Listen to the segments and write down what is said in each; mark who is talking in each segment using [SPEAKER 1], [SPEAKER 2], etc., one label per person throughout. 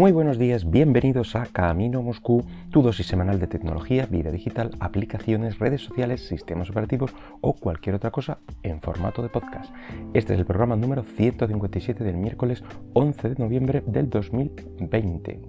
[SPEAKER 1] Muy buenos días, bienvenidos a Camino Moscú, tu dosis semanal de tecnología, vida digital, aplicaciones, redes sociales, sistemas operativos o cualquier otra cosa en formato de podcast. Este es el programa número 157 del miércoles 11 de noviembre del 2020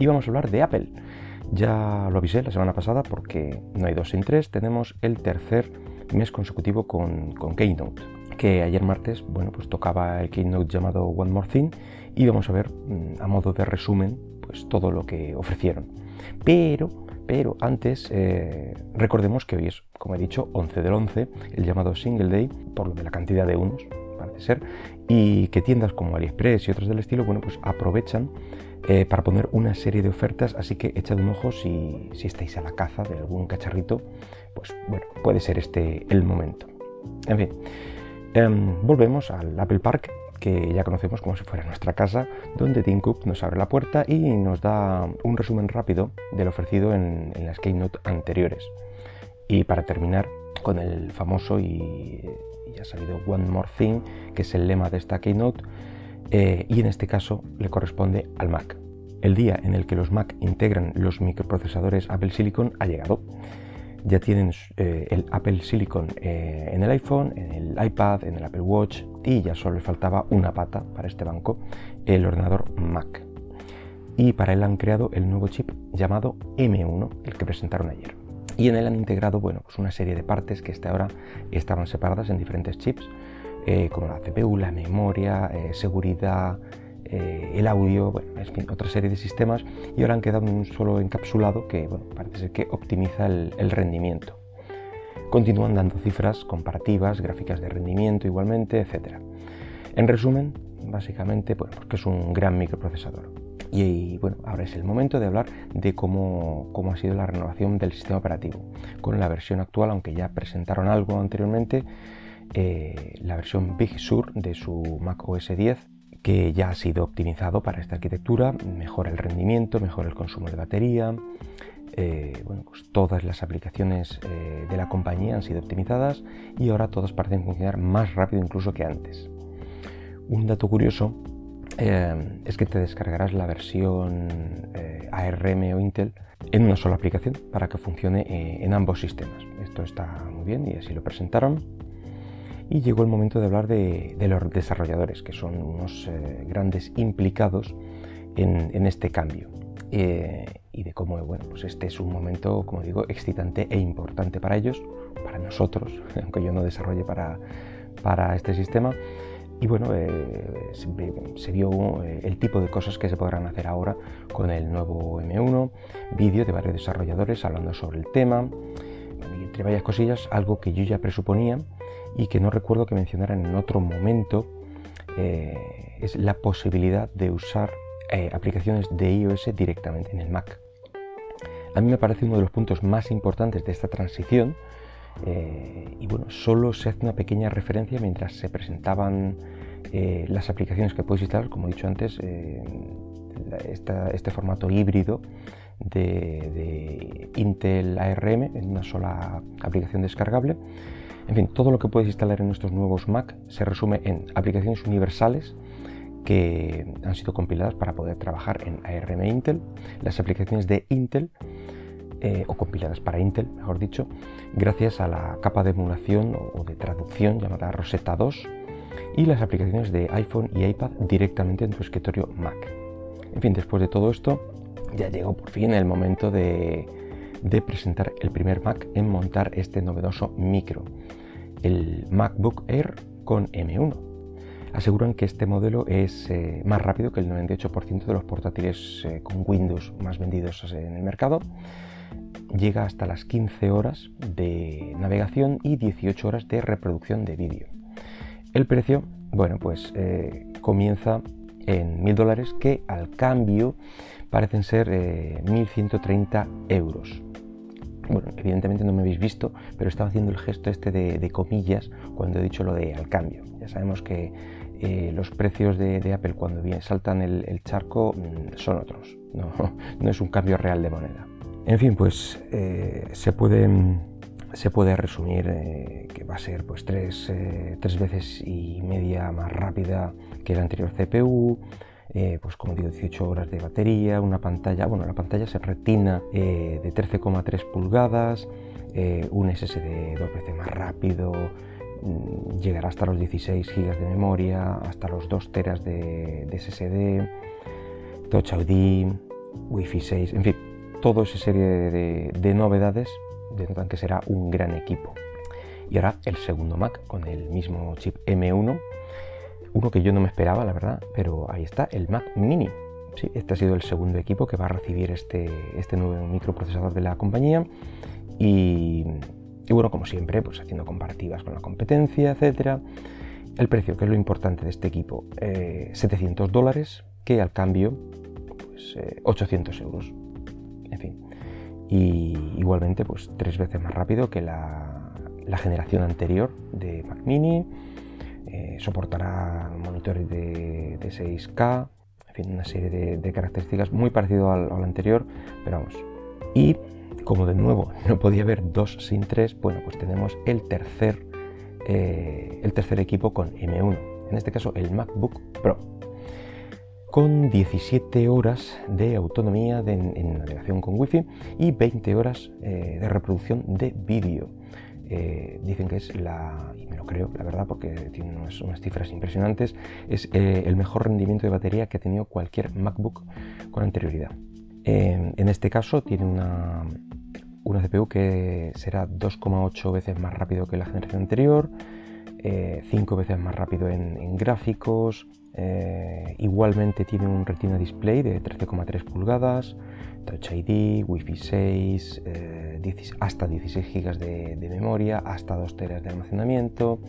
[SPEAKER 1] y vamos a hablar de Apple. Ya lo avisé la semana pasada porque no hay dos sin tres, tenemos el tercer mes consecutivo con, con Keynote que ayer martes, bueno, pues tocaba el keynote llamado One More Thing y vamos a ver mm, a modo de resumen pues todo lo que ofrecieron. Pero, pero antes eh, recordemos que hoy es, como he dicho, 11 del 11, el llamado Single Day, por lo de la cantidad de unos, parece ser, y que tiendas como AliExpress y otros del estilo, bueno, pues aprovechan eh, para poner una serie de ofertas, así que echad un ojo si, si estáis a la caza de algún cacharrito, pues bueno, puede ser este el momento. En fin, em, volvemos al Apple Park que ya conocemos como si fuera nuestra casa, donde Tim Cook nos abre la puerta y nos da un resumen rápido del ofrecido en, las Keynote anteriores. Y para terminar con el famoso y, ya salido One More Thing, que es el lema de esta Keynote, eh, y en este caso le corresponde al Mac. El día en el que los Mac integran los microprocesadores Apple Silicon ha llegado ya tienen eh, el Apple Silicon eh, en el iPhone, en el iPad, en el Apple Watch y ya solo le faltaba una pata para este banco, el ordenador Mac. Y para él han creado el nuevo chip llamado M1, el que presentaron ayer. Y en él han integrado bueno, pues una serie de partes que hasta ahora estaban separadas en diferentes chips, eh, como la CPU, la memoria, seguridad, eh, el audio, bueno, fin, otra serie de sistemas y ahora han quedado en un solo encapsulado que parece ser que optimiza el, rendimiento. Continúan dando cifras comparativas, gráficas de rendimiento igualmente, etc. En resumen, básicamente, porque es un gran microprocesador. Y, bueno, ahora es el momento de hablar de cómo, cómo, ha sido la renovación del sistema operativo. Con la versión actual, aunque ya presentaron algo anteriormente, eh, la versión Big Sur de su Mac OS 10 que ya ha sido optimizado para esta arquitectura, mejora el rendimiento, mejora el consumo de batería. Eh, bueno, pues todas las aplicaciones eh, de la compañía han sido optimizadas y ahora todas parecen funcionar más rápido incluso que antes. Un dato curioso eh, es que te descargarás la versión ARM o Intel en una sola aplicación para que funcione en ambos sistemas. Esto está muy bien y así lo presentaron y llegó el momento de hablar de, los desarrolladores, que son unos eh, grandes implicados en, este cambio. Eh, y de cómo bueno, pues este es un momento, como digo, excitante e importante para ellos, para nosotros, aunque yo no desarrolle para, para este sistema. Y bueno, eh, se, vio el tipo de cosas que se podrán hacer ahora con el nuevo M1, vídeo de varios desarrolladores hablando sobre el tema, entre varias cosillas, algo que yo ya presuponía, y que no recuerdo que mencionaran en otro momento, eh, es la posibilidad de usar eh, aplicaciones de iOS directamente en el Mac. A mí me parece uno de los puntos más importantes de esta transición eh, y bueno, solo se hace una pequeña referencia mientras se presentaban las aplicaciones que puedes instalar, como he dicho antes, este formato híbrido de, Intel ARM en una sola aplicación descargable en fin, todo lo que puedes instalar en estos nuevos Mac se resume en aplicaciones universales que han sido compiladas para poder trabajar en ARM Intel, las aplicaciones de Intel, eh, o compiladas para Intel, mejor dicho, gracias a la capa de emulación o de traducción llamada Rosetta 2, y las aplicaciones de iPhone y iPad directamente en tu escritorio Mac. En fin, después de todo esto, ya llegó por fin el momento de presentar el primer Mac en montar este novedoso micro, el MacBook Air con M1. Aseguran que este modelo es eh, más rápido que el 98% de los portátiles eh, con Windows más vendidos en el mercado. Llega hasta las 15 horas de navegación y 18 horas de reproducción de vídeo. El precio, bueno, pues eh, comienza en 1000 dólares que al cambio parecen ser 1130 euros bueno, evidentemente no me habéis visto, pero estaba haciendo el gesto este de, comillas cuando he dicho lo de al cambio. Ya sabemos que eh, los precios de, Apple cuando saltan el, charco mm, son otros, no, es un cambio real de moneda. En fin, pues eh, se, puede, se puede resumir eh, que va a ser pues tres, tres veces y media más rápida que la anterior CPU, eh, pues como digo, 18 horas de batería, una pantalla, bueno, la pantalla se retina eh, de 13,3 pulgadas, un SSD dos veces más rápido, mm, llegará hasta los 16 GB de memoria, hasta los 2 teras de, SSD, Touch ID, Wi-Fi 6, en fin, toda esa serie de novedades denotan que será un gran equipo. Y ahora el segundo Mac con el mismo chip M1, uno que yo no me esperaba, la verdad, pero ahí está, el Mac Mini. Sí, este ha sido el segundo equipo que va a recibir este, este nuevo microprocesador de la compañía. Y, bueno, como siempre, pues haciendo comparativas con la competencia, etcétera. El precio, que es lo importante de este equipo, 700 eh, dólares, que al cambio, pues 800 eh, euros. Y igualmente, pues tres veces más rápido que la, generación anterior de Mac Mini, eh, soportará monitores de, 6K, en fin, una serie de, características muy parecido al, anterior, pero vamos. Y como de nuevo no podía haber dos sin tres, bueno, pues tenemos el tercer, eh, el tercer equipo con M1, en este caso el MacBook Pro con 17 horas de autonomía en navegación con Wi-Fi y 20 horas eh, de reproducción de vídeo. Eh, dicen que es la, y me lo creo, la verdad, porque tiene unas, cifras impresionantes, es eh, el mejor rendimiento de batería que ha tenido cualquier MacBook con anterioridad. en este caso tiene una, una CPU que será 2,8 veces más rápido que la generación anterior, 5 eh, veces más rápido en, gráficos, igualmente tiene un Retina Display de 13,3 pulgadas, Touch ID, Wi-Fi 6, eh, hasta 16 GB de, memoria, hasta 2 teras de almacenamiento,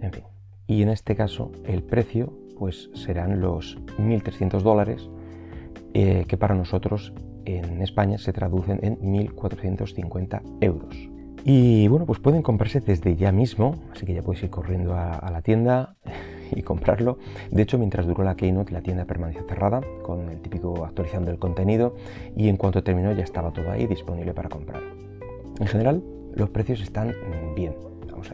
[SPEAKER 1] en fin. Y en este caso el precio pues serán los 1.300 dólares eh, que para nosotros en España se traducen en 1.450 euros. Y bueno, pues pueden comprarse desde ya mismo, así que ya podéis ir corriendo a la tienda, y comprarlo. De hecho, mientras duró la Keynote, la tienda permaneció cerrada, con el típico actualizando el contenido, y en cuanto terminó ya estaba todo ahí disponible para comprar. En general, los precios están bien,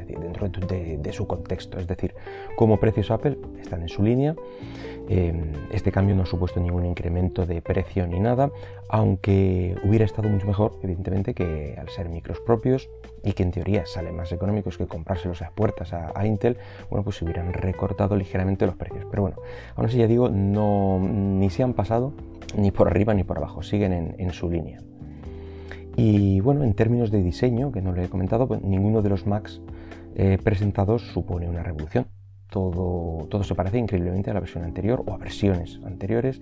[SPEAKER 1] dentro de, su contexto, es decir, como precios Apple están en su línea. Em, este cambio no ha supuesto ningún incremento de precio ni nada, aunque hubiera estado mucho mejor, evidentemente, que al ser micros propios y que en teoría salen más económicos que comprárselos a puertas a, Intel, bueno, pues se hubieran recortado ligeramente los precios. Pero bueno, aún así ya digo, no, ni se han pasado ni por arriba ni por abajo, siguen en su línea. Y bueno, en términos de diseño, que no le he comentado, pues ninguno de los Macs eh, presentados supone una revolución. Todo, todo se parece increíblemente a la versión anterior o a versiones anteriores.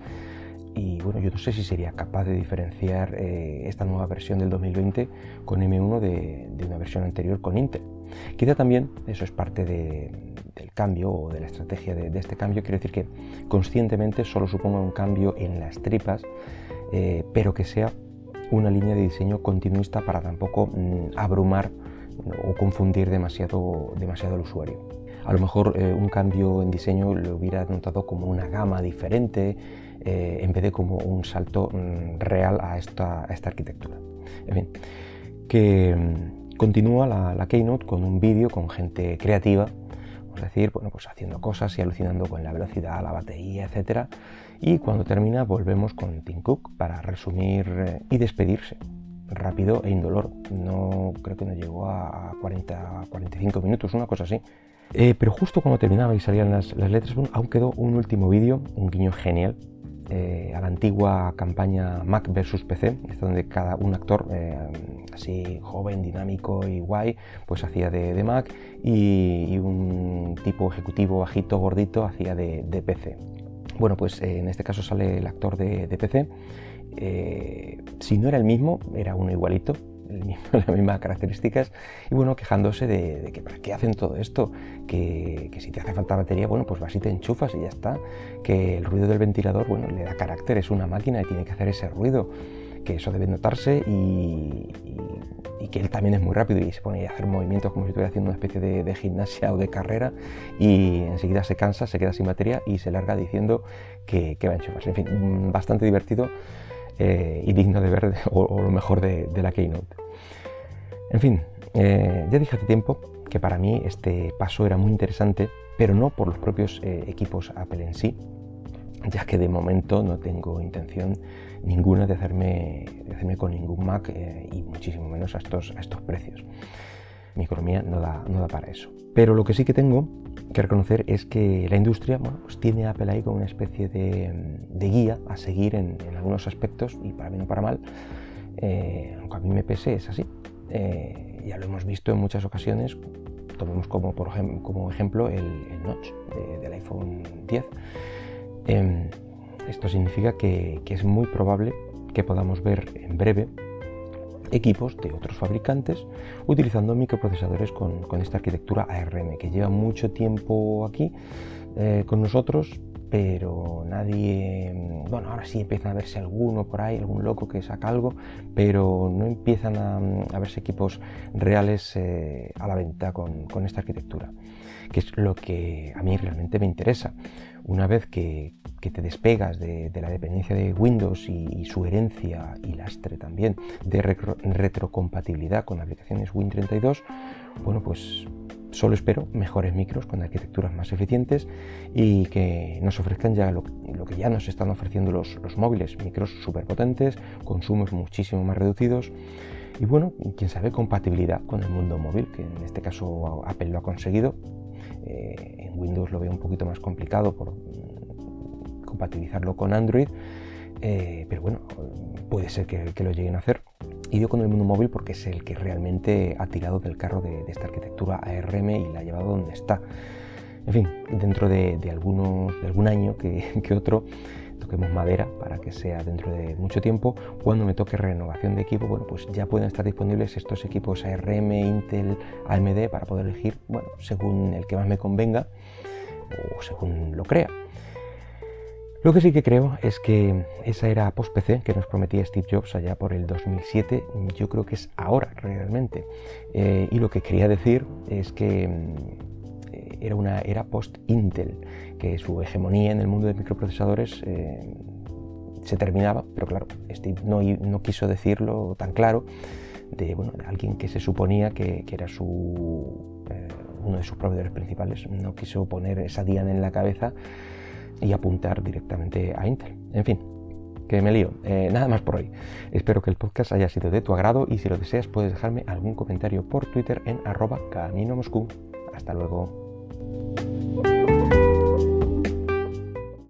[SPEAKER 1] Y bueno, yo no sé si sería capaz de diferenciar eh, esta nueva versión del 2020 con M1 de, una versión anterior con Intel. Quizá también eso es parte del cambio o de la estrategia de, este cambio. Quiero decir que conscientemente solo suponga un cambio en las tripas, eh, pero que sea una línea de diseño continuista para tampoco mm, abrumar o confundir demasiado, demasiado usuario. A lo mejor eh, un cambio en diseño lo hubiera notado como una gama diferente eh, en vez de como un salto mm, real a esta, esta, arquitectura. En fin, que mm, continúa la, la Keynote con un vídeo con gente creativa es decir, bueno, pues haciendo cosas y alucinando con la velocidad, la batería, etc. Y cuando termina volvemos con Tim Cook para resumir eh, y despedirse. Rápido e indolor. No creo que no llegó a 40, 45 minutos, una cosa así. Eh, pero justo cuando terminaba y salían las, las letras, aún quedó un último vídeo, un guiño genial, eh, a la antigua campaña Mac versus PC, donde cada un actor eh, así joven, dinámico y guay, pues hacía de, Mac y, un tipo ejecutivo bajito, gordito, hacía de, PC. Bueno, pues eh, en este caso sale el actor de, PC. Si no era el mismo, era uno igualito, las mismas características, y bueno, quejándose de, que para qué hacen todo esto, que, si te hace falta batería, bueno, pues vas y te enchufas y ya está, que el ruido del ventilador, bueno, le da carácter, es una máquina y tiene que hacer ese ruido, que eso debe notarse y, que él también es muy rápido y se pone a hacer movimientos como si estuviera haciendo una especie de, gimnasia o de carrera y enseguida se cansa, se queda sin batería y se larga diciendo que, va a enchufarse. En fin, bastante divertido eh, y digno de ver, o, lo mejor de, la Keynote. En fin, eh, ya dije hace tiempo que para mí este paso era muy interesante, pero no por los propios eh, equipos Apple en sí, ya que de momento no tengo intención ninguna de hacerme, de hacerme con ningún Mac y muchísimo menos a estos, a estos precios. Mi economía no da, no da para eso. Pero lo que sí que tengo que reconocer es que la industria bueno, pues tiene a Apple ahí como una especie de, guía a seguir en, algunos aspectos y para bien o para mal, eh, aunque a mí me pese, es así. Eh, ya lo hemos visto en muchas ocasiones, tomemos como, por ejemplo, como ejemplo el, notch del iPhone 10. Em, esto significa que, es muy probable que podamos ver en breve equipos de otros fabricantes utilizando microprocesadores con, esta arquitectura ARM que lleva mucho tiempo aquí eh, con nosotros pero nadie, bueno, ahora sí empiezan a verse alguno por ahí, algún loco que saca algo, pero no empiezan a, verse equipos reales eh, a la venta con, esta arquitectura, que es lo que a mí realmente me interesa. Una vez que, te despegas de, la dependencia de Windows y, su herencia y lastre también de retrocompatibilidad con aplicaciones Win32, bueno, pues Solo espero mejores micros con arquitecturas más eficientes y que nos ofrezcan ya lo, que ya nos están ofreciendo los, móviles, micros súper potentes, consumos muchísimo más reducidos y bueno, quién sabe, compatibilidad con el mundo móvil, que en este caso Apple lo ha conseguido. Eh, en Windows lo veo un poquito más complicado por mm, compatibilizarlo con Android, eh, pero bueno, puede ser que lo lleguen a hacer y dio con el mundo móvil porque es el que realmente ha tirado del carro de, esta arquitectura ARM y la ha llevado donde está. En fin, dentro de, algunos, de algún año que, otro, toquemos madera para que sea dentro de mucho tiempo. Cuando me toque renovación de equipo, bueno, pues ya pueden estar disponibles estos equipos ARM, Intel, AMD para poder elegir, bueno, según el que más me convenga o según lo crea. Lo que sí que creo es que esa era post-PC que nos prometía Steve Jobs allá por el 2007, yo creo que es ahora realmente. Eh, y lo que quería decir es que mm, era una era post-Intel, que su hegemonía en el mundo de microprocesadores eh, se terminaba, pero claro, Steve no, no, quiso decirlo tan claro de, bueno, alguien que se suponía que, era su, eh, uno de sus proveedores principales, no quiso poner esa diana en la cabeza y apuntar directamente a Intel. En fin, que me lío. Eh, nada más por hoy. Espero que el podcast haya sido de tu agrado y si lo deseas puedes dejarme algún comentario por Twitter en arroba camino Moscú. Hasta luego. Música